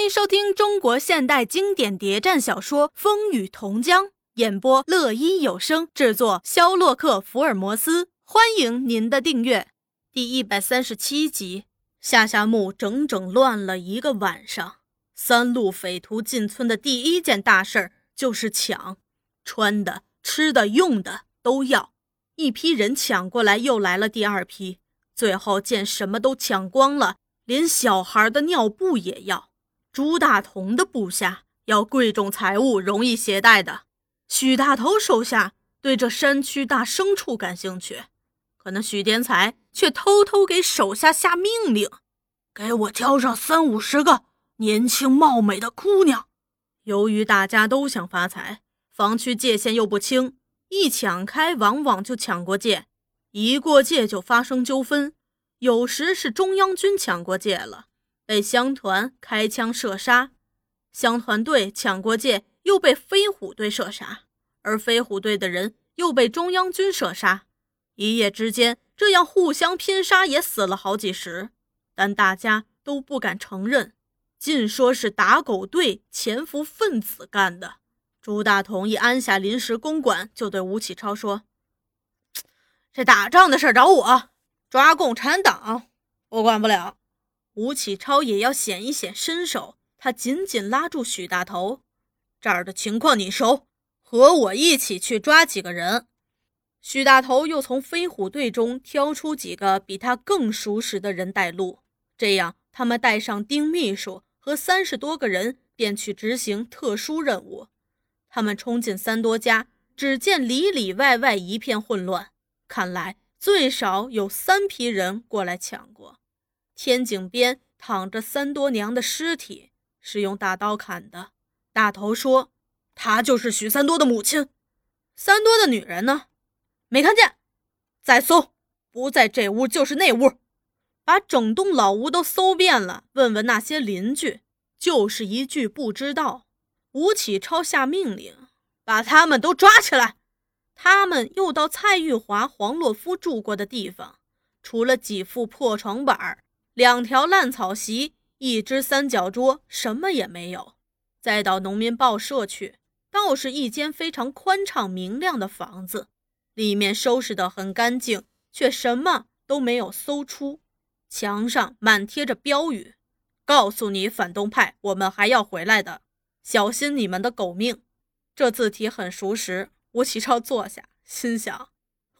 欢迎收听中国现代经典谍战小说《风雨同江》，演播乐一有声制作，肖洛克·福尔摩斯。欢迎您的订阅。第一百三十七集，夏夏木整整乱了一个晚上。三路匪徒进村的第一件大事儿就是抢，穿的、吃的、用的都要。一批人抢过来，又来了第二批，最后见什么都抢光了，连小孩的尿布也要。朱大同的部下要贵重财物，容易携带的。许大头手下对这山区大牲畜感兴趣，可那许天才却偷偷给手下下命令：“给我挑上三五十个年轻貌美的姑娘。”由于大家都想发财，防区界限又不清，一抢开往往就抢过界，一过界就发生纠纷。有时是中央军抢过界了。被乡团开枪射杀，乡团队抢过界，又被飞虎队射杀，而飞虎队的人又被中央军射杀。一夜之间，这样互相拼杀，也死了好几十，但大家都不敢承认，尽说是打狗队潜伏分子干的。朱大同一安下临时公馆，就对吴启超说：“这打仗的事找我，抓共产党我管不了。”吴启超也要显一显身手，他紧紧拉住许大头：“这儿的情况你熟，和我一起去抓几个人。”许大头又从飞虎队中挑出几个比他更熟识的人带路，这样他们带上丁秘书和三十多个人，便去执行特殊任务。他们冲进三多家，只见里里外外一片混乱，看来最少有三批人过来抢过。天井边躺着三多娘的尸体，是用大刀砍的。大头说：“她就是许三多的母亲。三多的女人呢？没看见。再搜，不在这屋就是那屋，把整栋老屋都搜遍了。问问那些邻居，就是一句不知道。”吴启超下命令，把他们都抓起来。他们又到蔡玉华、黄洛夫住过的地方，除了几副破床板两条烂草席，一只三角桌，什么也没有。再到农民报社去，倒是一间非常宽敞明亮的房子，里面收拾得很干净，却什么都没有搜出。墙上满贴着标语：“告诉你反动派，我们还要回来的，小心你们的狗命。”这字体很熟识。吴启超坐下，心想：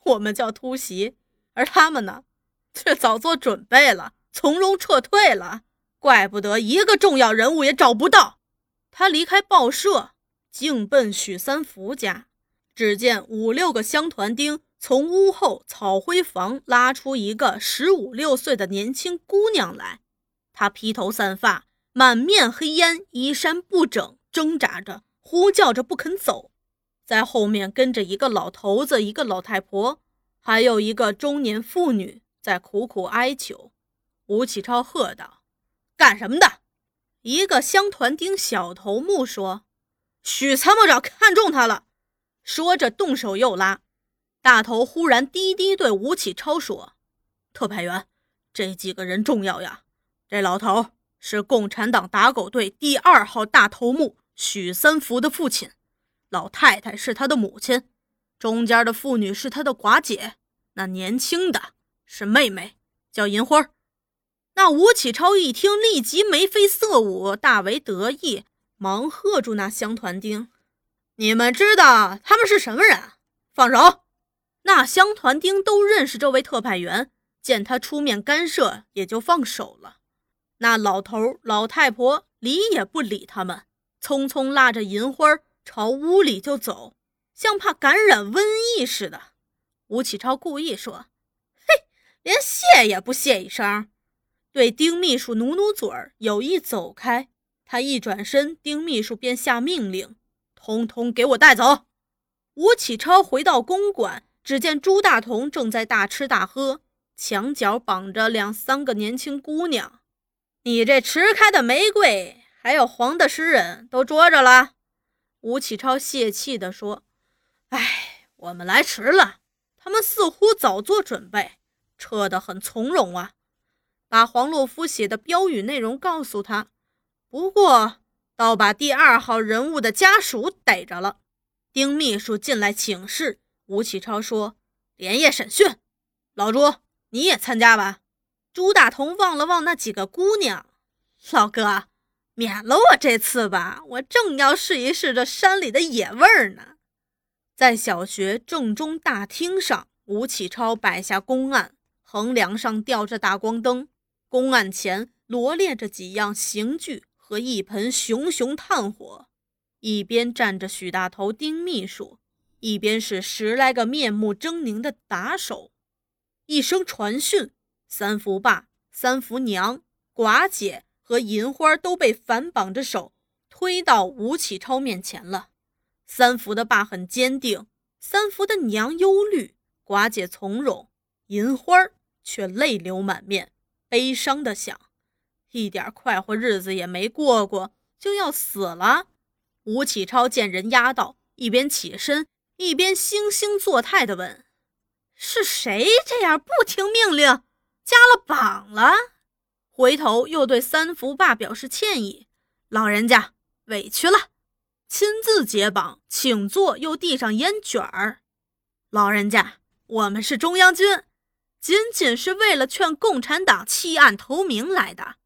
我们叫突袭，而他们呢，却早做准备了。从容撤退了，怪不得一个重要人物也找不到。他离开报社，径奔许三福家。只见五六个乡团丁从屋后草灰房拉出一个十五六岁的年轻姑娘来。她披头散发，满面黑烟，衣衫不整，挣扎着，呼叫着不肯走。在后面跟着一个老头子，一个老太婆，还有一个中年妇女在苦苦哀求。吴启超喝道：“干什么的？”一个乡团丁小头目说：“许参谋长看中他了。”说着动手又拉。大头忽然低低对吴启超说：“特派员，这几个人重要呀。这老头是共产党打狗队第二号大头目许三福的父亲，老太太是他的母亲，中间的妇女是他的寡姐，那年轻的是妹妹，叫银花。”那吴启超一听，立即眉飞色舞，大为得意，忙喝住那乡团丁：“你们知道他们是什么人？放手！”那乡团丁都认识这位特派员，见他出面干涉，也就放手了。那老头老太婆理也不理他们，匆匆拉着银花朝屋里就走，像怕感染瘟疫似的。吴启超故意说：“嘿，连谢也不谢一声。”对丁秘书努努嘴儿，有意走开。他一转身，丁秘书便下命令：“通通给我带走！”吴启超回到公馆，只见朱大同正在大吃大喝，墙角绑着两三个年轻姑娘。你这迟开的玫瑰，还有黄的诗人都捉着了。吴启超泄气地说：“哎，我们来迟了，他们似乎早做准备，撤得很从容啊。”把黄洛夫写的标语内容告诉他，不过倒把第二号人物的家属逮着了。丁秘书进来请示，吴启超说：“连夜审讯，老朱你也参加吧。”朱大同望了望那几个姑娘，老哥，免了我这次吧，我正要试一试这山里的野味儿呢。在小学正中大厅上，吴启超摆下公案，横梁上吊着大光灯，公案前罗列着几样刑具和一盆熊熊炭火，一边站着许大头、丁秘书，一边是十来个面目狰狞的打手。一声传讯。三福爸、三福娘、寡姐和银花都被反绑着手推到吴启超面前了。三福的爸很坚定，三福的娘忧虑，寡姐从容，银花却泪流满面，悲伤的想：一点快活日子也没过过，就要死了。吴启超见人压到，一边起身，一边惺惺作态地问：“是谁这样不听命令？”加了绑了，回头又对三福爸表示歉意。老人家委屈了，亲自解绑，请坐，又递上烟卷儿。老人家，我们是中央军，仅仅是为了劝共产党弃暗投明来的，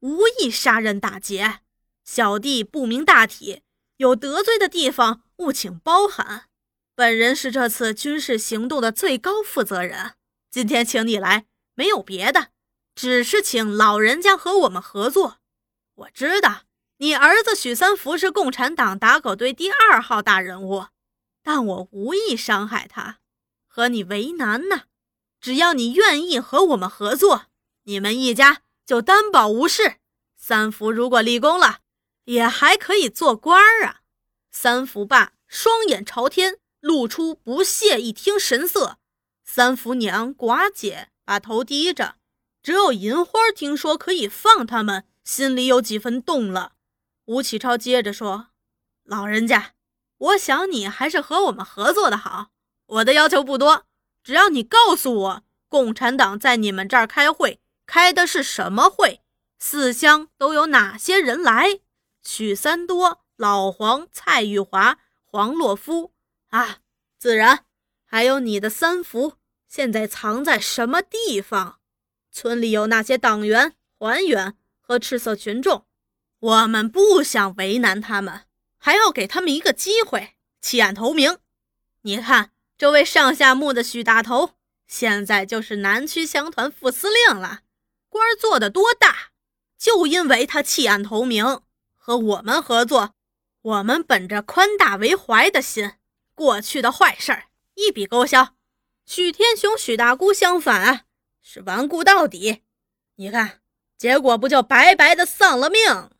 无意杀人打劫。小弟不明大体，有得罪的地方，务请包涵。本人是这次军事行动的最高负责人，今天请你来。没有别的，只是请老人家和我们合作。我知道你儿子许三福是共产党打狗队第二号大人物，但我无意伤害他，和你为难呢。只要你愿意和我们合作，你们一家就担保无事。三福如果立功了，也还可以做官儿啊。三福爸双眼朝天，露出不屑一听神色。三福娘寡姐。把头低着，只有银花听说可以放他们，心里有几分动了。吴启超接着说：“老人家，我想你还是和我们合作的好。我的要求不多，只要你告诉我，共产党在你们这儿开会，开的是什么会？四乡都有哪些人来？许三多、老黄、蔡玉华、黄洛夫啊，自然还有你的三福。”现在藏在什么地方？村里有那些党员、团员和赤色群众，我们不想为难他们，还要给他们一个机会弃暗投明。你看，这位上下木的许大头，现在就是南区乡团副司令了，官做的多大？就因为他弃暗投明，和我们合作，我们本着宽大为怀的心，过去的坏事儿一笔勾销。许天雄、许大姑相反，是顽固到底。你看，结果不就白白的丧了命？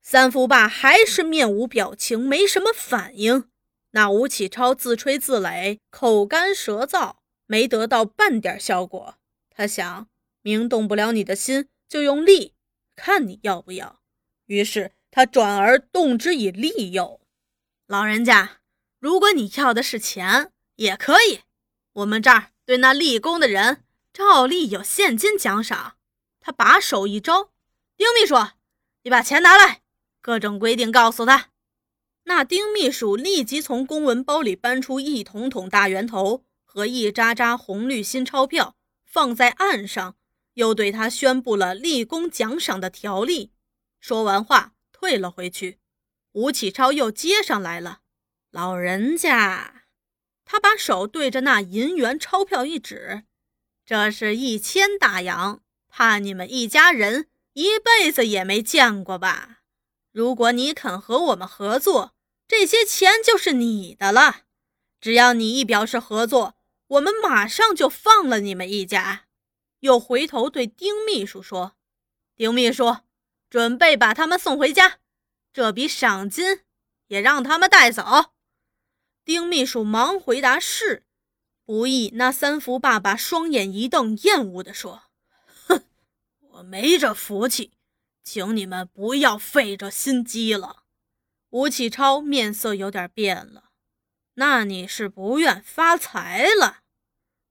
三福爸还是面无表情，没什么反应。那吴启超自吹自擂，口干舌燥，没得到半点效果。他想，明动不了你的心，就用力，看你要不要。于是他转而动之以利诱。老人家，如果你要的是钱，也可以。我们这儿对那立功的人，照例有现金奖赏。他把手一招，丁秘书，你把钱拿来。各种规定告诉他。那丁秘书立即从公文包里搬出一桶桶大圆头和一扎扎红绿新钞票，放在案上，又对他宣布了立功奖赏的条例。说完话，退了回去。吴启超又接上来了，老人家。他把手对着那银元钞票一指，这是一千大洋，怕你们一家人一辈子也没见过吧？如果你肯和我们合作，这些钱就是你的了。只要你一表示合作，我们马上就放了你们一家。又回头对丁秘书说：“丁秘书，准备把他们送回家，这笔赏金也让他们带走。”丁秘书忙回答：“是。”不意那三福爸爸双眼一瞪，厌恶地说：“哼，我没这福气，请你们不要费这心机了。”吴启超面色有点变了：“那你是不愿发财了？”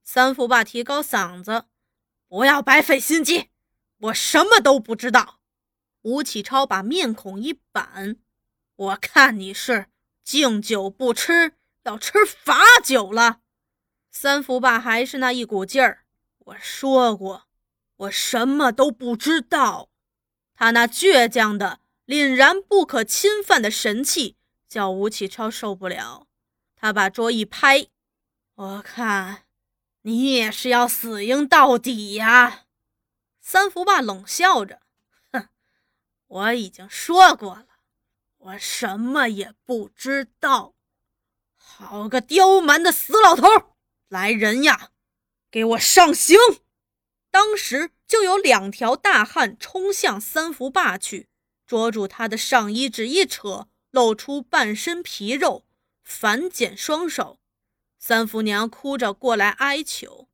三福爸提高嗓子：“不要白费心机，我什么都不知道。”吴启超把面孔一板：“我看你是敬酒不吃，要吃罚酒了。”三福爸还是那一股劲儿：“我说过，我什么都不知道。”他那倔强的、凛然不可侵犯的神气，叫吴启超受不了。他把桌一拍：“我看你也是要死硬到底呀！”三福霸冷笑着。哼我已经说过了，我什么也不知道。好个刁蛮的死老头！来人呀，给我上刑！当时就有两条大汉冲向三福霸去，捉住他的上衣，只一扯，露出半身皮肉，反剪双手。三福娘哭着过来哀求：“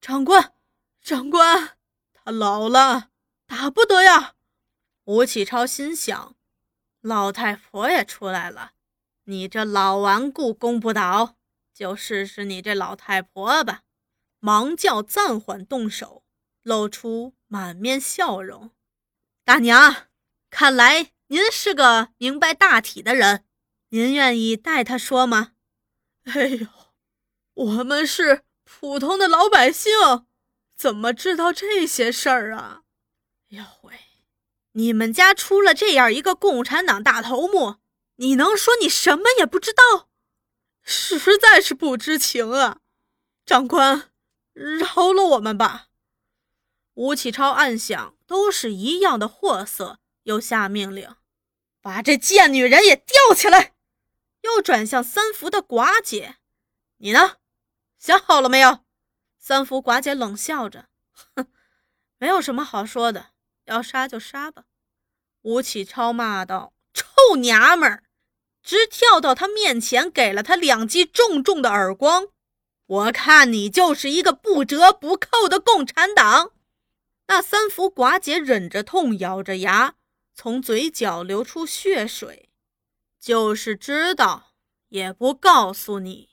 长官，长官，他老了，打不得呀！”吴启超心想：“老太婆也出来了，你这老顽固攻不倒，就试试你这老太婆吧。”忙叫暂缓动手，露出满面笑容。大娘，看来您是个明白大体的人，您愿意代他说吗？哎呦，我们是普通的老百姓，怎么知道这些事儿啊？哟喂！你们家出了这样一个共产党大头目，你能说你什么也不知道？实在是不知情啊！长官，饶了我们吧。吴启超暗想，都是一样的货色，又下命令，把这贱女人也吊起来。又转向三福的寡姐：“你呢？想好了没有？”三福寡姐冷笑着：“哼，没有什么好说的。”要杀就杀吧！吴启超骂道：“臭娘们儿！”直跳到他面前，给了他两记重重的耳光。我看你就是一个不折不扣的共产党！那三福寡姐忍着痛，咬着牙，从嘴角流出血水。就是知道，也不告诉你。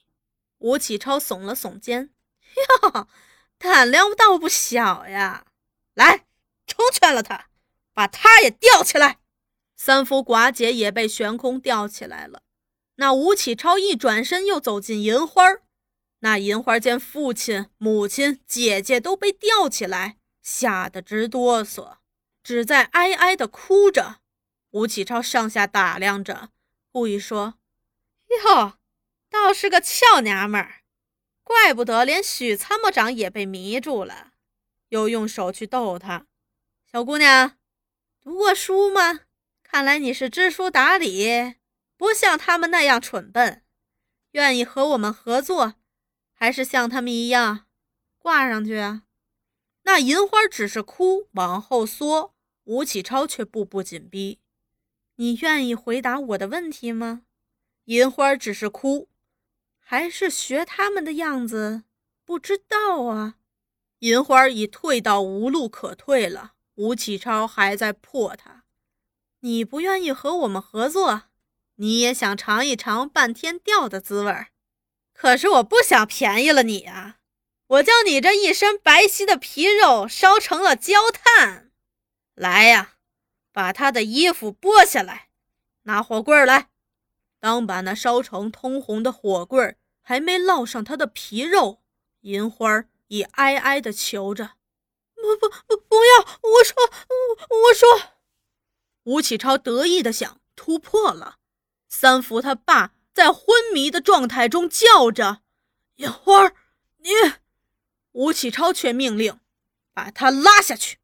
吴启超耸了耸肩：“哟，胆量倒不小呀！来。”成全了他，把他也吊起来。三福寡姐也被悬空吊起来了。那吴启超一转身，又走进银花那银花见父亲、母亲、姐姐都被吊起来，吓得直哆嗦，只在哀哀的哭着。吴启超上下打量着，故意说：“哟，倒是个俏娘们儿，怪不得连许参谋长也被迷住了。”又用手去逗她。小姑娘，读过书吗？看来你是知书达理，不像他们那样蠢笨。愿意和我们合作，还是像他们一样挂上去啊？那银花只是哭，往后缩。吴启超却步步紧逼。你愿意回答我的问题吗？银花只是哭，还是学他们的样子？不知道啊。银花已退到无路可退了。吴启超还在破他，你不愿意和我们合作，你也想尝一尝半天吊的滋味。可是我不想便宜了你啊！我将你这一身白皙的皮肉烧成了焦炭。来呀，把他的衣服剥下来，拿火棍来。当把那烧成通红的火棍还没烙上他的皮肉，银花已哀哀地求着。不不不！不要！我说，我我说。吴启超得意的想突破了。三福他爸在昏迷的状态中叫着：“银花，你！”吴启超却命令：“把他拉下去。”